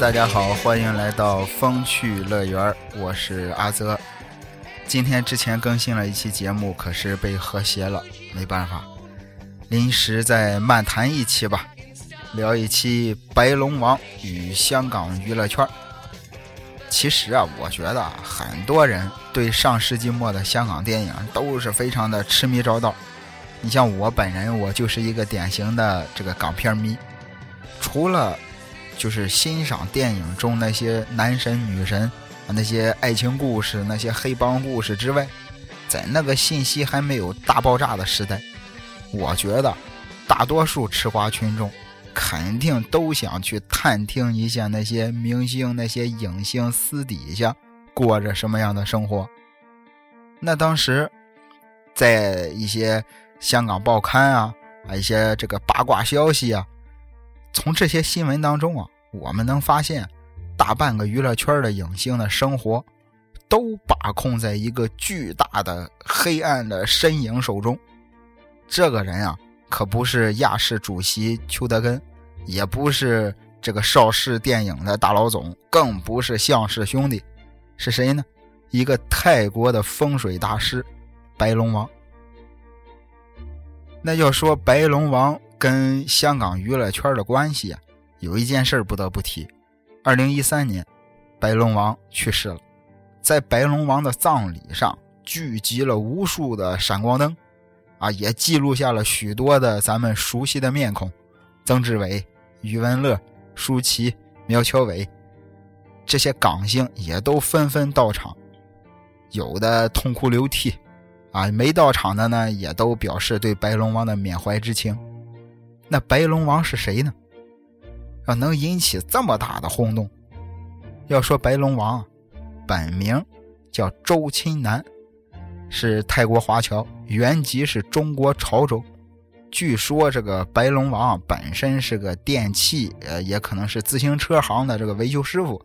大家好，欢迎来到风趣乐园，我是阿泽。今天之前更新了一期节目，可是被和谐了，没办法，临时再漫谈一期吧，聊一期《白龙王与香港娱乐圈》。其实啊，我觉得很多人对上世纪末的香港电影都是非常的痴迷着道。你像我本人，我就是一个典型的这个港片迷，除了。就是欣赏电影中那些男神女神啊那些爱情故事、那些黑帮故事之外，在那个信息还没有大爆炸的时代，我觉得大多数吃瓜群众肯定都想去探听一下那些明星、那些影星私底下过着什么样的生活。那当时在一些香港报刊啊，啊一些这个八卦消息啊。从这些新闻当中啊，我们能发现，大半个娱乐圈的影星的生活，都把控在一个巨大的黑暗的身影手中。这个人啊，可不是亚视主席邱德根，也不是这个邵氏电影的大老总，更不是向氏兄弟，是谁呢？一个泰国的风水大师，白龙王。那要说白龙王。跟香港娱乐圈的关系啊，有一件事不得不提。二零一三年，白龙王去世了，在白龙王的葬礼上聚集了无数的闪光灯，啊，也记录下了许多的咱们熟悉的面孔，曾志伟、余文乐、舒淇、苗侨伟，这些港星也都纷纷到场，有的痛哭流涕，啊，没到场的呢，也都表示对白龙王的缅怀之情。那白龙王是谁呢？要能引起这么大的轰动？要说白龙王，本名叫周钦南，是泰国华侨，原籍是中国潮州。据说这个白龙王本身是个电器，呃，也可能是自行车行的这个维修师傅。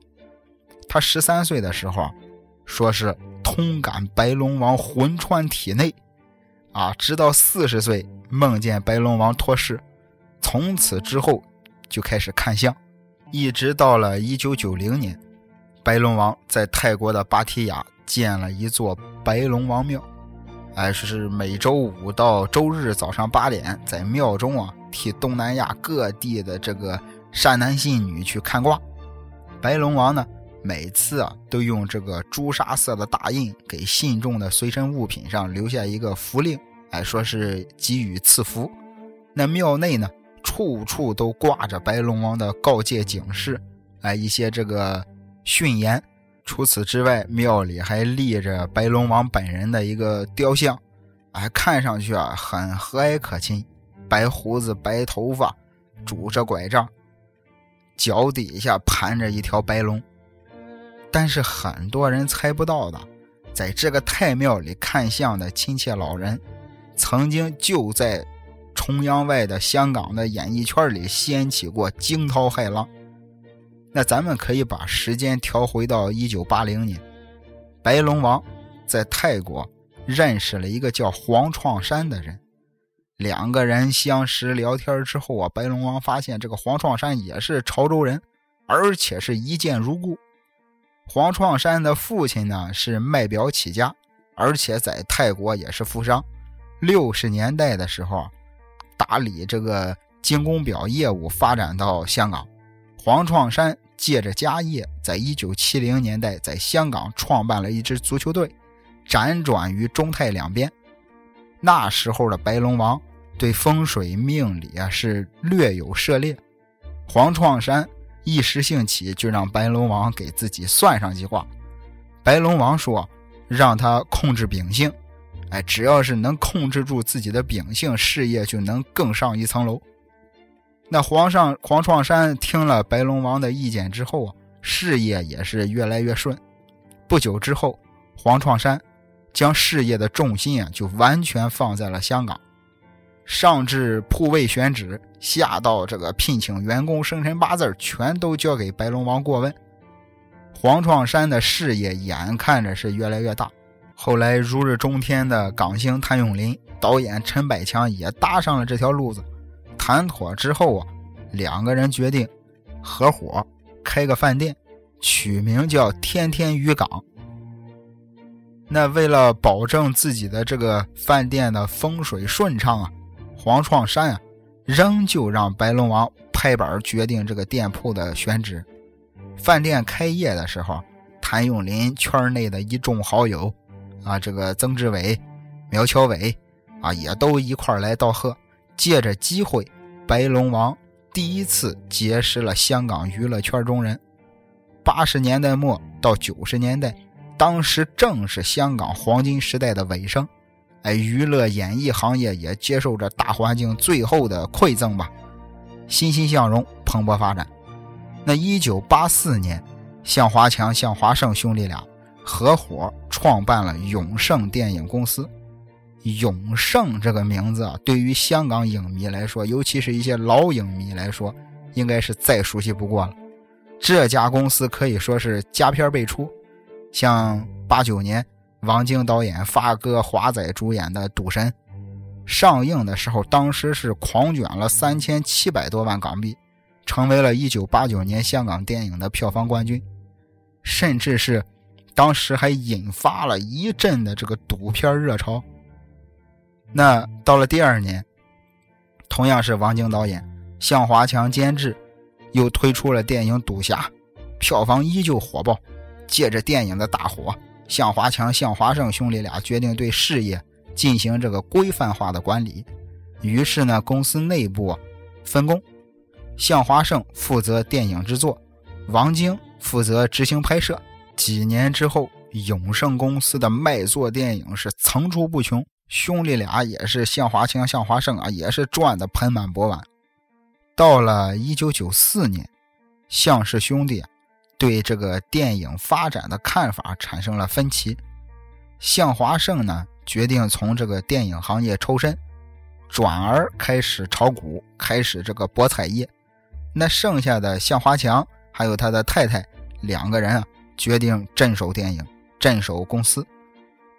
他十三岁的时候，说是通感白龙王魂穿体内，啊，直到四十岁梦见白龙王托世。从此之后，就开始看相，一直到了一九九零年，白龙王在泰国的芭提雅建了一座白龙王庙，哎，是每周五到周日早上八点，在庙中啊替东南亚各地的这个善男信女去看卦。白龙王呢，每次啊都用这个朱砂色的大印给信众的随身物品上留下一个符令，哎，说是给予赐福。那庙内呢？处处都挂着白龙王的告诫警示，哎，一些这个训言。除此之外，庙里还立着白龙王本人的一个雕像，哎，看上去啊很和蔼可亲，白胡子、白头发，拄着拐杖，脚底下盘着一条白龙。但是很多人猜不到的，在这个太庙里看相的亲切老人，曾经就在。崇洋外的香港的演艺圈里掀起过惊涛骇浪，那咱们可以把时间调回到一九八零年，白龙王在泰国认识了一个叫黄创山的人，两个人相识聊天之后啊，白龙王发现这个黄创山也是潮州人，而且是一见如故。黄创山的父亲呢是卖表起家，而且在泰国也是富商。六十年代的时候。打理这个精工表业务发展到香港，黄创山借着家业，在一九七零年代在香港创办了一支足球队，辗转于中泰两边。那时候的白龙王对风水命理啊是略有涉猎，黄创山一时兴起就让白龙王给自己算上一卦。白龙王说，让他控制秉性。哎，只要是能控制住自己的秉性，事业就能更上一层楼。那皇上黄创山听了白龙王的意见之后啊，事业也是越来越顺。不久之后，黄创山将事业的重心啊，就完全放在了香港，上至铺位选址，下到这个聘请员工、生辰八字，全都交给白龙王过问。黄创山的事业眼看着是越来越大。后来如日中天的港星谭咏麟、导演陈百强也搭上了这条路子。谈妥之后啊，两个人决定合伙开个饭店，取名叫天天渔港。那为了保证自己的这个饭店的风水顺畅啊，黄创山啊，仍旧让白龙王拍板决定这个店铺的选址。饭店开业的时候，谭咏麟圈内的一众好友，啊，这个曾志伟、苗侨伟，啊，也都一块来道贺。借着机会，白龙王第一次结识了香港娱乐圈中人。八十年代末到九十年代。当时正是香港黄金时代的尾声，哎，娱乐演艺行业也接受着大环境最后的馈赠吧，欣欣向荣，蓬勃发展。那一九八四年，向华强、向华胜兄弟俩合伙创办了永盛电影公司。永盛这个名字啊，对于香港影迷来说，尤其是一些老影迷来说，应该是再熟悉不过了。这家公司可以说是佳片辈出。像八九年，王晶导演、发哥、华仔主演的《赌神》上映的时候，当时是狂卷了三千七百多万港币，成为了一九八九年香港电影的票房冠军，甚至是当时还引发了一阵的这个赌片热潮。那到了第二年，同样是王晶导演、向华强监制，又推出了电影《赌侠》，票房依旧火爆。借着电影的大火，向华强、向华胜兄弟俩决定对事业进行这个规范化的管理。于是呢，公司内部分工：向华胜负责电影制作，王晶负责执行拍摄。几年之后，永盛公司的卖座电影是层出不穷，兄弟俩也是向华强、向华胜啊，也是赚得盆满钵满。到了一九九四年，向氏兄弟。对这个电影发展的看法产生了分歧，向华胜呢决定从这个电影行业抽身，转而开始炒股，开始这个博彩业。那剩下的向华强还有他的太太两个人啊，决定镇守电影，镇守公司。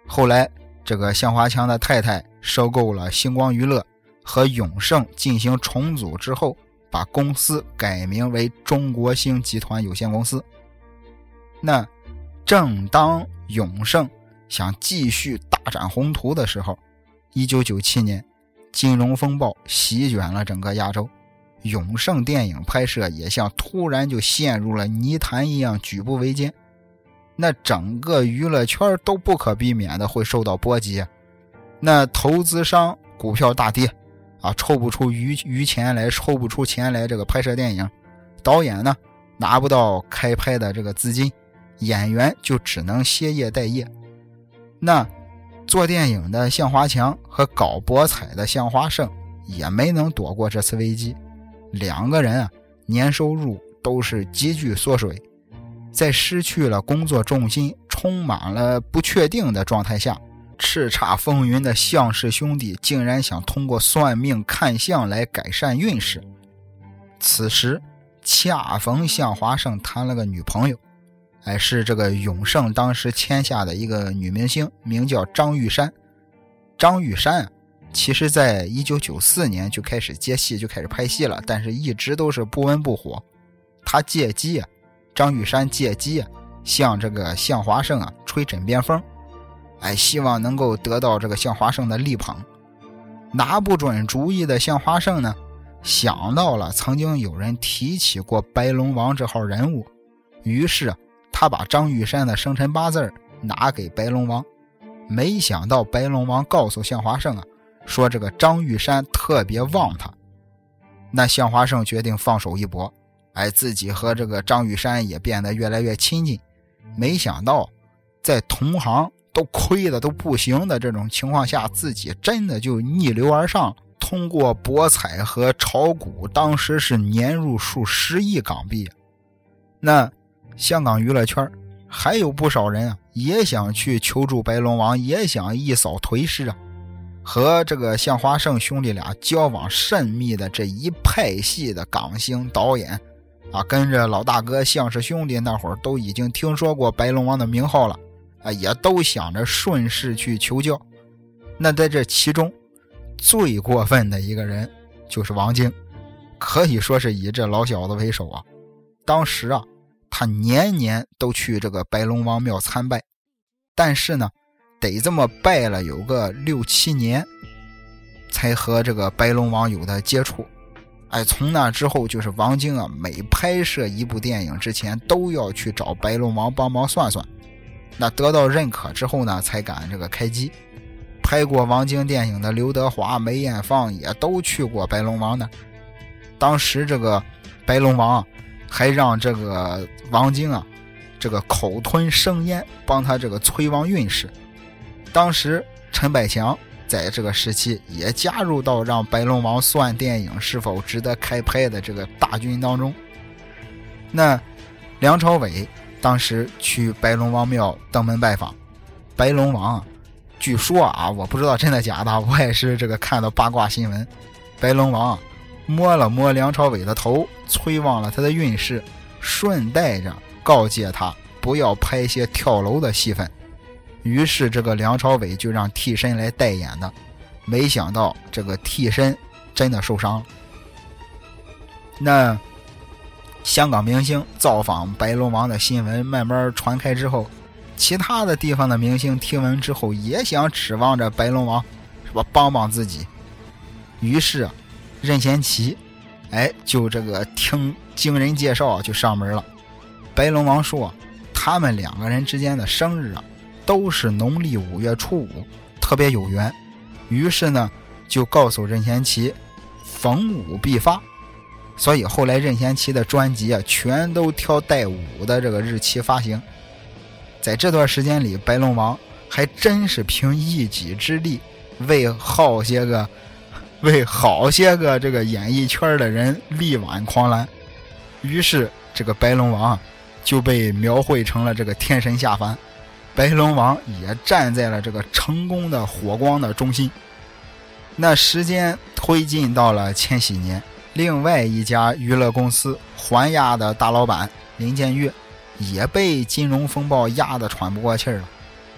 后来，这个向华强的太太收购了星光娱乐和永盛进行重组之后。把公司改名为中国星集团有限公司。那正当永盛想继续大展宏图的时候，一九九七年，金融风暴席卷了整个亚洲，永盛电影拍摄也像突然就陷入了泥潭一样举步维艰。那整个娱乐圈都不可避免的会受到波及，那投资商股票大跌。啊，抽不出余余钱来，抽不出钱来，这个拍摄电影，导演呢拿不到开拍的这个资金，演员就只能歇业待业。那做电影的向华强和搞博彩的向华胜也没能躲过这次危机，两个人啊年收入都是急剧缩水，在失去了工作重心、充满了不确定的状态下。叱咤风云的向氏兄弟竟然想通过算命看相来改善运势。此时，恰逢向华胜谈了个女朋友，哎，是这个永盛当时签下的一个女明星，名叫张玉山。张玉山啊，其实在一九九四年就开始接戏，就开始拍戏了，但是一直都是不温不火。他借机啊，张玉山借机，向这个向华胜啊吹枕边风。哎，希望能够得到这个向华胜的力捧。拿不准主意的向华胜呢，想到了曾经有人提起过白龙王这号人物，于是他把张玉山的生辰八字拿给白龙王。没想到白龙王告诉向华胜啊，说这个张玉山特别旺他。那向华胜决定放手一搏，哎，自己和这个张玉山也变得越来越亲近。没想到，在同行。都亏的都不行的这种情况下，自己真的就逆流而上，通过博彩和炒股，当时是年入数十亿港币。那香港娱乐圈还有不少人啊，也想去求助白龙王，也想一扫颓势啊。和这个向华胜兄弟俩交往甚密的这一派系的港星导演啊，跟着老大哥向氏兄弟那会儿都已经听说过白龙王的名号了。啊，也都想着顺势去求教。那在这其中，最过分的一个人就是王晶，可以说是以这老小子为首啊。当时啊，他年年都去这个白龙王庙参拜，但是呢，得这么拜了有个六七年，才和这个白龙王有的接触。哎，从那之后，就是王晶啊，每拍摄一部电影之前，都要去找白龙王帮忙算算。那得到认可之后呢，才敢这个开机。拍过王晶电影的刘德华、梅艳芳也都去过白龙王的。当时这个白龙王还让这个王晶啊，这个口吞生烟，帮他这个催旺运势。当时陈百强。在这个时期，也加入到让白龙王算电影是否值得开拍的这个大军当中。那梁朝伟当时去白龙王庙登门拜访，白龙王据说啊，我不知道真的假的，我也是这个看到八卦新闻。白龙王摸了摸梁朝伟的头，催旺了他的运势，顺带着告诫他不要拍些跳楼的戏份。于是，这个梁朝伟就让替身来代言的，没想到这个替身真的受伤了。那香港明星造访白龙王的新闻慢慢传开之后，其他的地方的明星听闻之后也想指望着白龙王是吧帮帮自己。于是，任贤齐，哎，就这个听经人介绍就上门了。白龙王说，他们两个人之间的生日啊。都是农历五月初五，特别有缘。于是呢，就告诉任贤齐，逢五必发。所以后来任贤齐的专辑啊，全都挑带五的这个日期发行。在这段时间里，白龙王还真是凭一己之力，为好些个，为好些个这个演艺圈的人力挽狂澜。于是这个白龙王就被描绘成了这个天神下凡。白龙王也站在了这个成功的火光的中心。那时间推进到了千禧年，另外一家娱乐公司环亚的大老板林建岳也被金融风暴压得喘不过气儿了。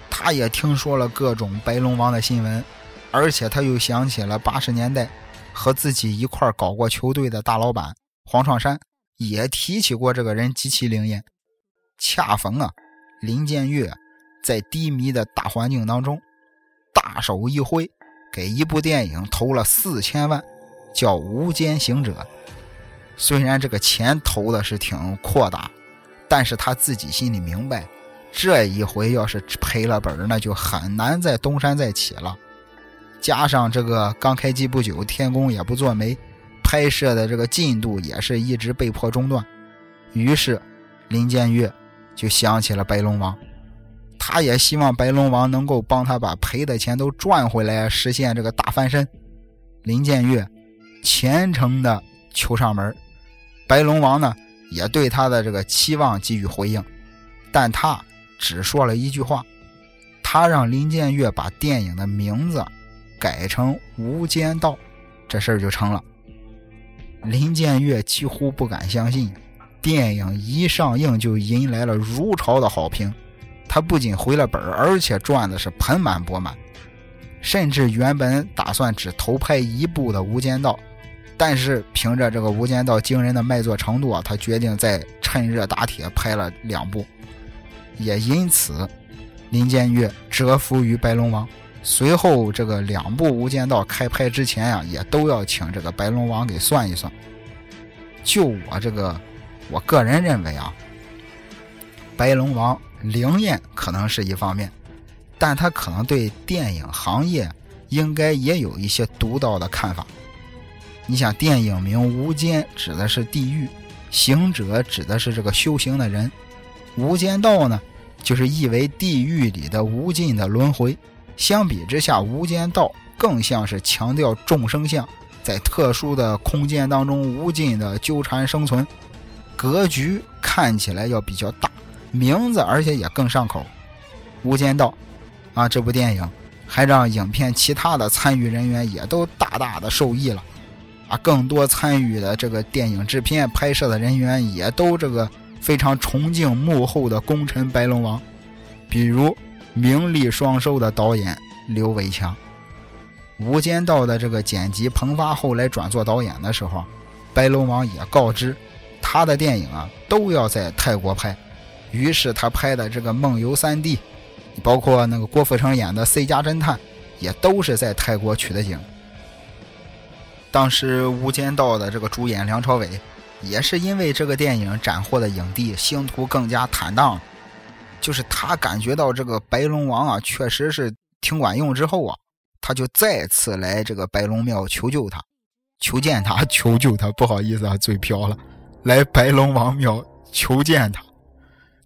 他也听说了各种白龙王的新闻，而且他又想起了八十年代和自己一块搞过球队的大老板黄创山也提起过这个人极其灵验。恰逢啊，林建岳。在低迷的大环境当中，大手一挥，给一部电影投了四千万，叫《无间行者》。虽然这个钱投的是挺扩大，但是他自己心里明白，这一回要是赔了本那就很难再东山再起了。加上这个刚开机不久，天宫也不做媒，拍摄的这个进度也是一直被迫中断。于是，林建岳就想起了白龙王。他也希望白龙王能够帮他把赔的钱都赚回来，实现这个大翻身。林建岳虔诚的求上门，白龙王呢也对他的这个期望给予回应，但他只说了一句话，他让林建岳把电影的名字改成《无间道》，这事儿就成了。林建岳几乎不敢相信，电影一上映就迎来了如潮的好评。他不仅回了本而且赚的是盆满钵满，甚至原本打算只投拍一部的《无间道》，但是凭着这个《无间道》惊人的卖座程度啊，他决定再趁热打铁拍了两部。也因此，林建岳折服于白龙王。随后，这个两部《无间道》开拍之前呀，也都要请这个白龙王给算一算。就我这个，我个人认为啊，白龙王。灵验可能是一方面，但他可能对电影行业应该也有一些独到的看法。你想，电影名《无间》指的是地狱，行者指的是这个修行的人，无间道呢，就是意为地狱里的无尽的轮回。相比之下，无间道更像是强调众生相，在特殊的空间当中无尽的纠缠生存，格局看起来要比较大。名字，而且也更上口，《无间道》啊，这部电影还让影片其他的参与人员也都大大的受益了，啊，更多参与的这个电影制片、拍摄的人员也都这个非常崇敬幕后的功臣白龙王，比如名利双收的导演刘伟强，《无间道》的这个剪辑彭发后来转做导演的时候，白龙王也告知。他的电影啊都要在泰国拍，于是他拍的这个《梦游三地》，包括那个郭富城演的《C 家侦探》，也都是在泰国取的景。当时《无间道》的这个主演梁朝伟，也是因为这个电影斩获的影帝，星途更加坦荡。就是他感觉到这个白龙王啊，确实是挺管用之后啊，他就再次来这个白龙庙求救他，求见他，求救他。不好意思啊，嘴瓢了，来白龙王庙求见他。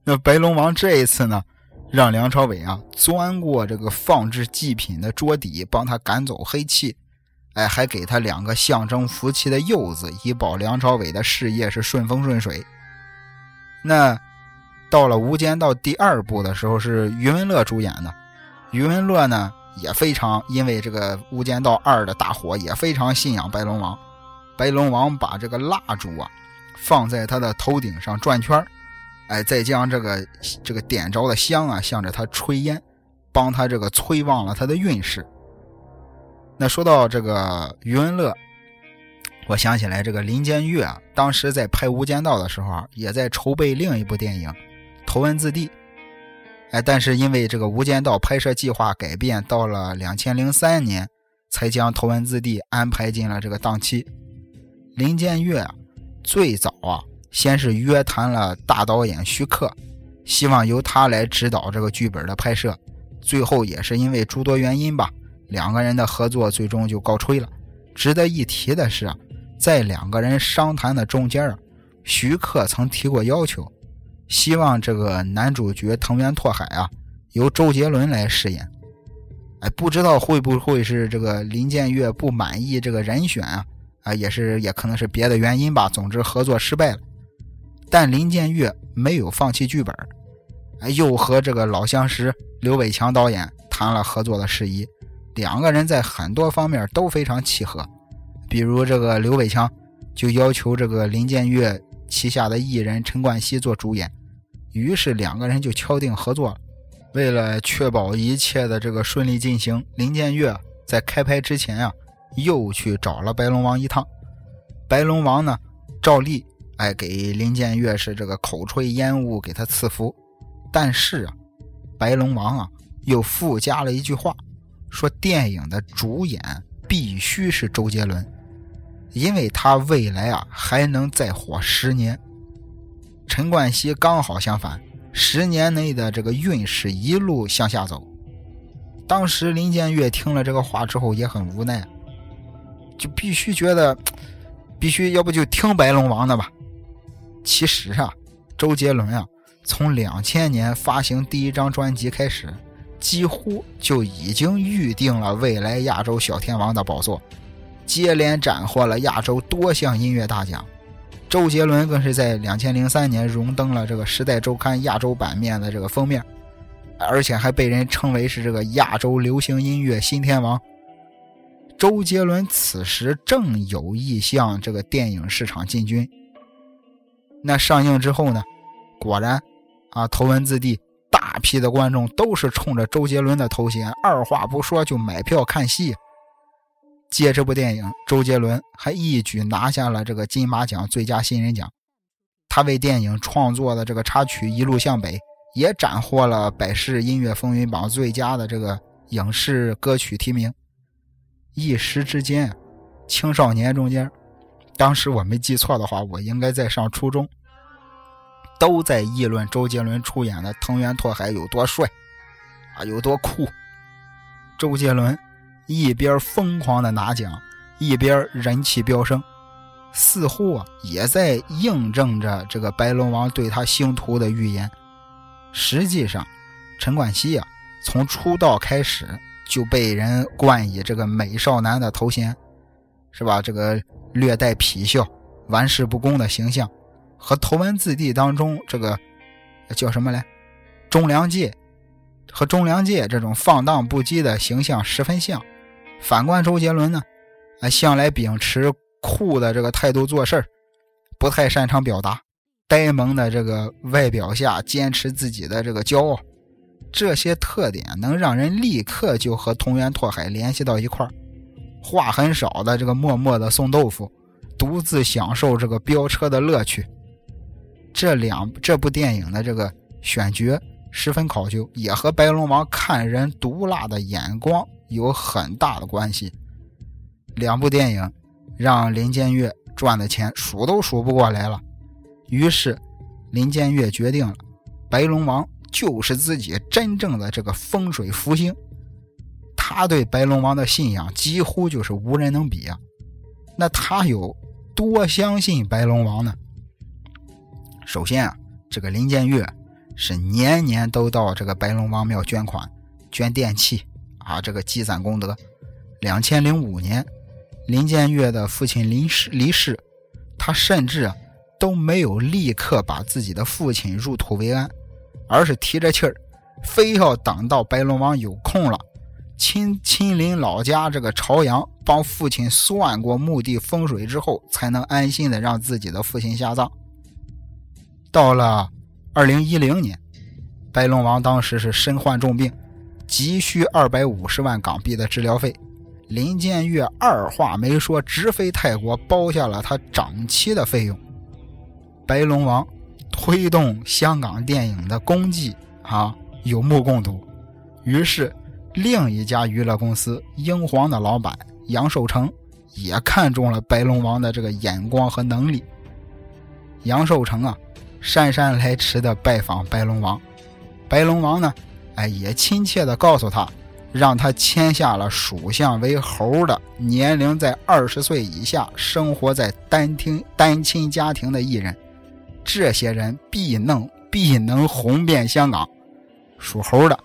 那白龙王这一次呢，让梁朝伟啊钻过这个放置祭品的桌底，帮他赶走黑气。哎，还给他两个象征福气的柚子，以保梁朝伟的事业是顺风顺水。那到了《无间道》第二部的时候，是余文乐主演的。余文乐呢，也非常因为这个《无间道二》的大火，也非常信仰白龙王。白龙王把这个蜡烛啊放在他的头顶上转圈哎，再将这个这个点着的香啊向着他吹烟，帮他这个催旺了他的运势。那说到这个余文乐，我想起来这个林建岳啊，当时在拍《无间道》的时候啊，也在筹备另一部电影《头文字 D》。哎，但是因为这个《无间道》拍摄计划改变，到了两千零三年才将《头文字 D》安排进了这个档期。林建岳啊，最早啊，先是约谈了大导演徐克，希望由他来指导这个剧本的拍摄，最后也是因为诸多原因吧。两个人的合作最终就告吹了。值得一提的是，在两个人商谈的中间啊，徐克曾提过要求，希望这个男主角藤原拓海啊由周杰伦来饰演。哎，不知道会不会是这个林建岳不满意这个人选啊？啊，也是也可能是别的原因吧。总之合作失败了，但林建岳没有放弃剧本，又和这个老相识刘伟强导演谈了合作的事宜。两个人在很多方面都非常契合，比如这个刘伟强就要求这个林建岳旗下的艺人陈冠希做主演，于是两个人就敲定合作了。为了确保一切的这个顺利进行，林建岳在开拍之前啊，又去找了白龙王一趟。白龙王呢，照例哎给林建岳是这个口吹烟雾给他赐福，但是啊，白龙王啊又附加了一句话。说电影的主演必须是周杰伦，因为他未来啊还能再火十年。陈冠希刚好相反，十年内的这个运势一路向下走。当时林建岳听了这个话之后也很无奈，就必须觉得必须要不就听白龙王的吧。其实啊，周杰伦啊，从两千年发行第一张专辑开始。几乎就已经预定了未来亚洲小天王的宝座，接连斩获了亚洲多项音乐大奖。周杰伦更是在两千零三年荣登了这个《时代周刊》亚洲版面的这个封面，而且还被人称为是这个亚洲流行音乐新天王。周杰伦此时正有意向这个电影市场进军。那上映之后呢？果然，啊，头文字 D。大批的观众都是冲着周杰伦的头衔，二话不说就买票看戏。借这部电影，周杰伦还一举拿下了这个金马奖最佳新人奖。他为电影创作的这个插曲《一路向北》也斩获了百事音乐风云榜最佳的这个影视歌曲提名。一时之间，青少年中间，当时我没记错的话，我应该在上初中。都在议论周杰伦出演的藤原拓海有多帅，啊，有多酷。周杰伦一边疯狂的拿奖，一边人气飙升，似乎啊也在印证着这个白龙王对他星途的预言。实际上，陈冠希啊从出道开始就被人冠以这个美少男的头衔，是吧？这个略带痞笑、玩世不恭的形象。和《头文字 D》当中这个叫什么来，中良介和中良介这种放荡不羁的形象十分像。反观周杰伦呢，啊，向来秉持酷的这个态度做事儿不太擅长表达，呆萌的这个外表下坚持自己的这个骄傲，这些特点能让人立刻就和同源拓海联系到一块儿话很少的这个默默的送豆腐，独自享受这个飙车的乐趣。这两这部电影的这个选角十分考究，也和白龙王看人毒辣的眼光有很大的关系。两部电影让林建岳赚的钱数都数不过来了，于是林建岳决定了，白龙王就是自己真正的这个风水福星。他对白龙王的信仰几乎就是无人能比啊！那他有多相信白龙王呢？首先啊，这个林建岳是年年都到这个白龙王庙捐款、捐电器啊，这个积攒功德。两千零五年，林建岳的父亲离世，离世，他甚至都没有立刻把自己的父亲入土为安，而是提着气儿，非要等到白龙王有空了。亲亲临老家这个朝阳，帮父亲算过墓地风水之后，才能安心的让自己的父亲下葬。到了二零一零年，白龙王当时是身患重病，急需二百五十万港币的治疗费。林建岳二话没说，直飞泰国包下了他长期的费用。白龙王推动香港电影的功绩啊，有目共睹。于是。另一家娱乐公司英皇的老板杨受成也看中了白龙王的这个眼光和能力。杨受成啊，姗姗来迟的拜访白龙王，白龙王呢，哎，也亲切的告诉他，让他签下了属相为猴的、年龄在二十岁以下、生活在单亲单亲家庭的艺人，这些人必能必能红遍香港。属猴的，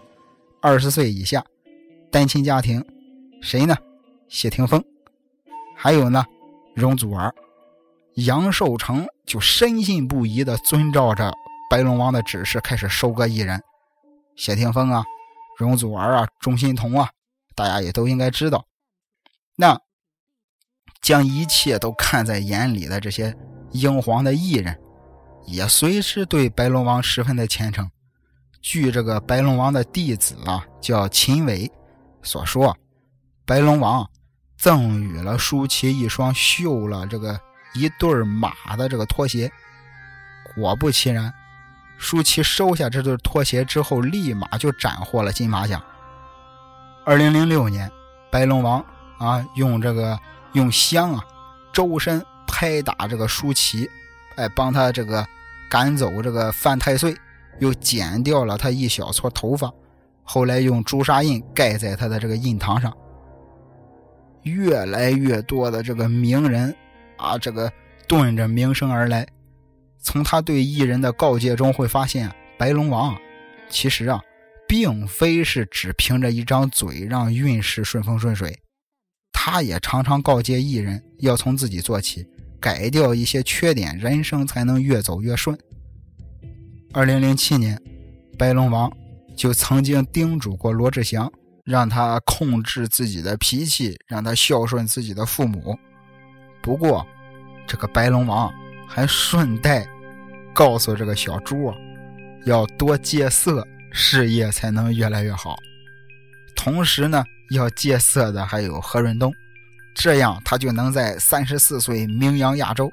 二十岁以下。单亲家庭，谁呢？谢霆锋，还有呢，容祖儿、杨受成就深信不疑的遵照着白龙王的指示，开始收割艺人。谢霆锋啊，容祖儿啊，钟欣桐啊，大家也都应该知道。那将一切都看在眼里的这些英皇的艺人，也随之对白龙王十分的虔诚。据这个白龙王的弟子啊，叫秦伟。所说，白龙王赠予了舒淇一双绣了这个一对马的这个拖鞋。果不其然，舒淇收下这对拖鞋之后，立马就斩获了金马奖。二零零六年，白龙王啊用这个用香啊周身拍打这个舒淇，哎帮他这个赶走这个犯太岁，又剪掉了他一小撮头发。后来用朱砂印盖在他的这个印堂上，越来越多的这个名人啊，这个顿着名声而来。从他对艺人的告诫中会发现，白龙王其实啊，并非是只凭着一张嘴让运势顺风顺水，他也常常告诫艺人要从自己做起，改掉一些缺点，人生才能越走越顺。二零零七年，白龙王。就曾经叮嘱过罗志祥，让他控制自己的脾气，让他孝顺自己的父母。不过，这个白龙王还顺带告诉这个小猪啊，要多戒色，事业才能越来越好。同时呢，要戒色的还有何润东，这样他就能在三十四岁名扬亚洲。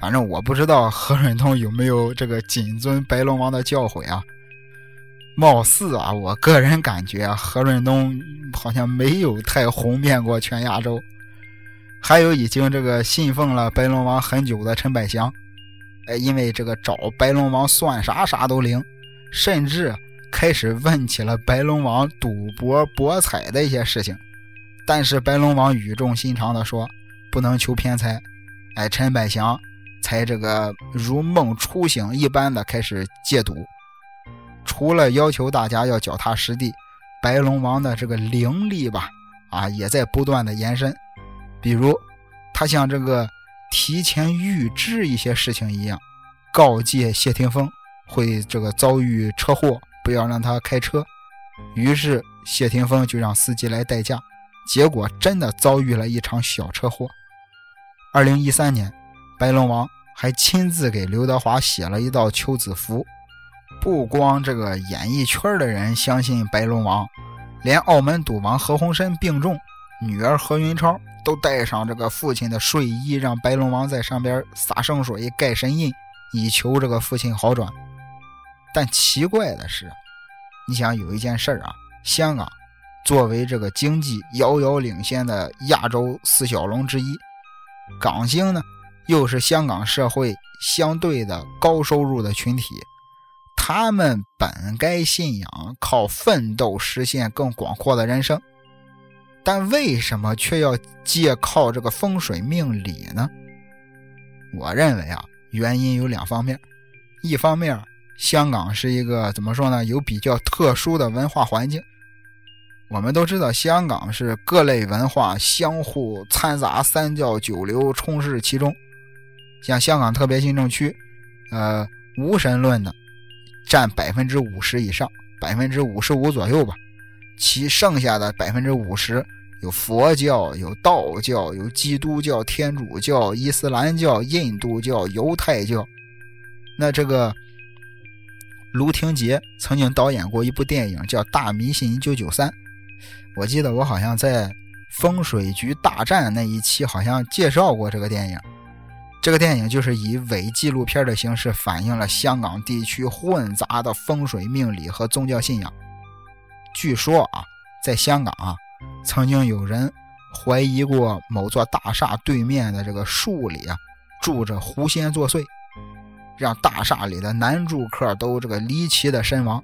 反正我不知道何润东有没有这个谨遵白龙王的教诲啊。貌似啊，我个人感觉啊，何润东好像没有太红遍过全亚洲。还有已经这个信奉了白龙王很久的陈百祥，哎，因为这个找白龙王算啥啥都灵，甚至开始问起了白龙王赌博博彩的一些事情。但是白龙王语重心长的说，不能求偏财。哎，陈百祥才这个如梦初醒一般的开始戒赌。除了要求大家要脚踏实地，白龙王的这个灵力吧，啊，也在不断的延伸。比如，他像这个提前预知一些事情一样，告诫谢霆锋会这个遭遇车祸，不要让他开车。于是谢霆锋就让司机来代驾，结果真的遭遇了一场小车祸。二零一三年，白龙王还亲自给刘德华写了一道求子符。不光这个演艺圈的人相信白龙王，连澳门赌王何鸿燊病重，女儿何云超都带上这个父亲的睡衣，让白龙王在上边撒圣水、盖神印，以求这个父亲好转。但奇怪的是，你想有一件事儿啊，香港作为这个经济遥遥领先的亚洲四小龙之一，港星呢又是香港社会相对的高收入的群体，他们本该信仰靠奋斗实现更广阔的人生，但为什么却要借靠这个风水命理呢？我认为啊，原因有两方面，一方面。香港是一个怎么说呢？有比较特殊的文化环境。我们都知道，香港是各类文化相互掺杂，三教九流充斥其中。像香港特别行政区，呃，无神论的占百分之五十以上，百分之五十五左右吧。其剩下的百分之五十，有佛教、有道教、有基督教、天主教、伊斯兰教、印度教、犹太教。那这个。卢廷杰曾经导演过一部电影，叫《大迷信一九九三》。我记得我好像在风水局大战那一期好像介绍过这个电影。这个电影就是以伪纪录片的形式反映了香港地区混杂的风水命理和宗教信仰。据说啊，在香港啊，曾经有人怀疑过某座大厦对面的这个树里啊，住着狐仙作祟。让大厦里的男住客都这个离奇的身亡，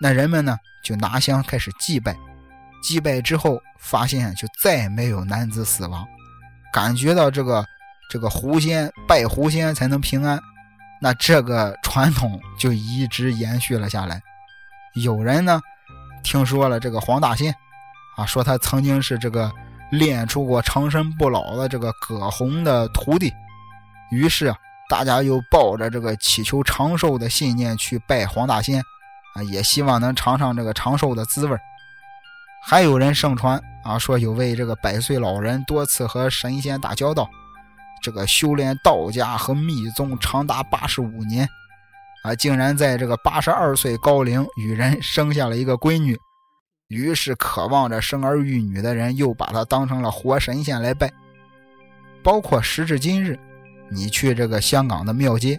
那人们呢就拿香开始祭拜，祭拜之后发现就再没有男子死亡，感觉到这个这个狐仙拜狐仙才能平安，那这个传统就一直延续了下来。有人呢听说了这个黄大仙啊，说他曾经是这个练出过长生不老的这个葛洪的徒弟，于是。大家又抱着这个祈求长寿的信念去拜黄大仙，啊，也希望能尝尝这个长寿的滋味还有人盛传啊，说有位这个百岁老人多次和神仙打交道，这个修炼道家和密宗长达八十五年，啊，竟然在这个八十二岁高龄与人生下了一个闺女，于是渴望着生儿育女的人又把他当成了活神仙来拜，包括时至今日。你去这个香港的庙街，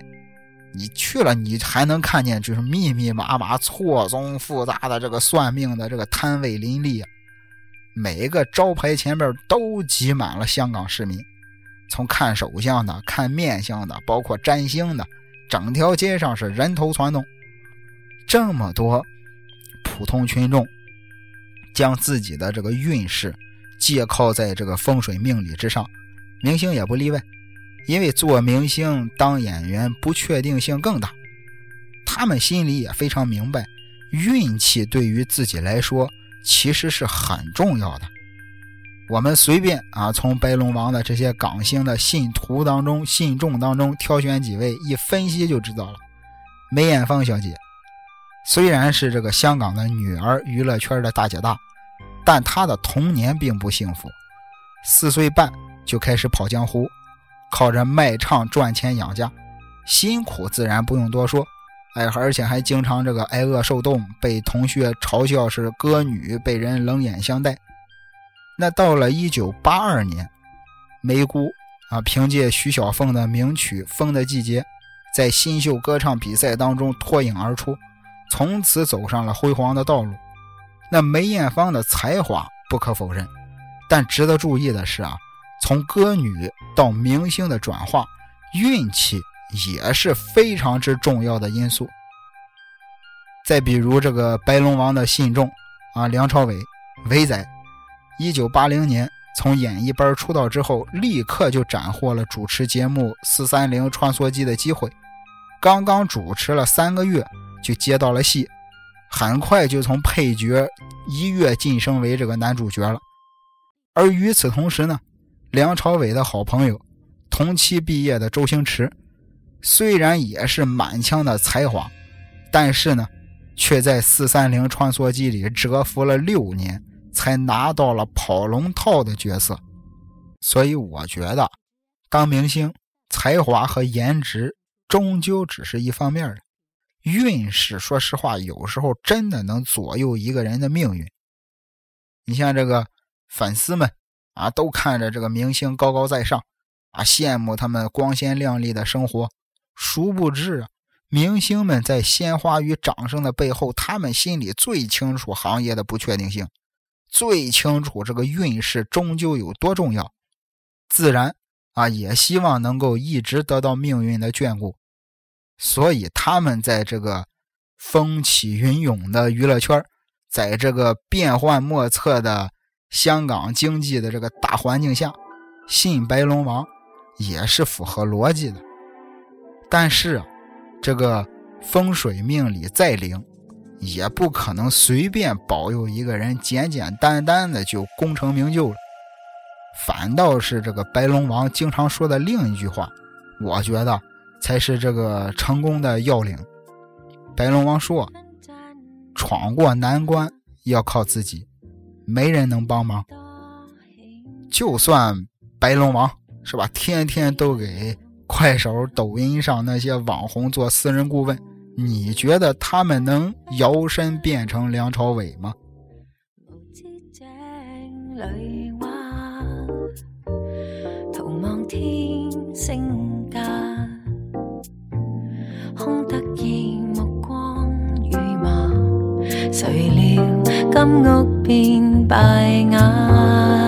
你去了，你还能看见就是密密麻麻、错综复杂的这个算命的这个摊位林立啊，每个招牌前面都挤满了香港市民，从看手相的、看面相的，包括占星的，整条街上是人头攒动。这么多普通群众将自己的这个运势借靠在这个风水命理之上，明星也不例外。因为做明星、当演员不确定性更大，他们心里也非常明白，运气对于自己来说其实是很重要的。我们随便啊，从白龙王的这些港星的信徒当中、信众当中挑选几位，一分析就知道了。梅艳芳小姐虽然是这个香港的女儿，娱乐圈的大姐大，但她的童年并不幸福，四岁半就开始跑江湖。靠着卖唱赚钱养家，辛苦自然不用多说，哎，而且还经常这个挨饿受冻，被同学嘲笑是歌女，被人冷眼相待。那到了一九八二年，梅姑啊，凭借徐小凤的名曲《风的季节》，在新秀歌唱比赛当中脱颖而出，从此走上了辉煌的道路。那梅艳芳的才华不可否认，但值得注意的是啊。从歌女到明星的转化，运气也是非常之重要的因素。再比如这个白龙王的信众啊，梁朝伟，伟仔，一九八零年从演艺班出道之后，立刻就斩获了主持节目《四三零穿梭机》的机会。刚刚主持了三个月，就接到了戏，很快就从配角一跃晋升为这个男主角了。而与此同时呢？梁朝伟的好朋友，同期毕业的周星驰，虽然也是满腔的才华，但是呢，却在四三零穿梭机里蛰伏了六年，才拿到了跑龙套的角色。所以我觉得，当明星，才华和颜值终究只是一方面的，运势，说实话，有时候真的能左右一个人的命运。你像这个粉丝们。啊，都看着这个明星高高在上，啊，羡慕他们光鲜亮丽的生活，殊不知啊，明星们在鲜花与掌声的背后，他们心里最清楚行业的不确定性，最清楚这个运势终究有多重要，自然啊，也希望能够一直得到命运的眷顾。所以，他们在这个风起云涌的娱乐圈，在这个变幻莫测的香港经济的这个大环境下，信白龙王也是符合逻辑的。但是啊，这个风水命理再灵，也不可能随便保佑一个人简简单单的就功成名就了。反倒是这个白龙王经常说的另一句话，我觉得。才是这个成功的要领。白龙王说：“闯过难关要靠自己，没人能帮忙。就算白龙王是吧，天天都给快手、抖音上那些网红做私人顾问，你觉得他们能摇身变成梁朝伟吗？”空得意目光如麻，谁料金屋变败瓦。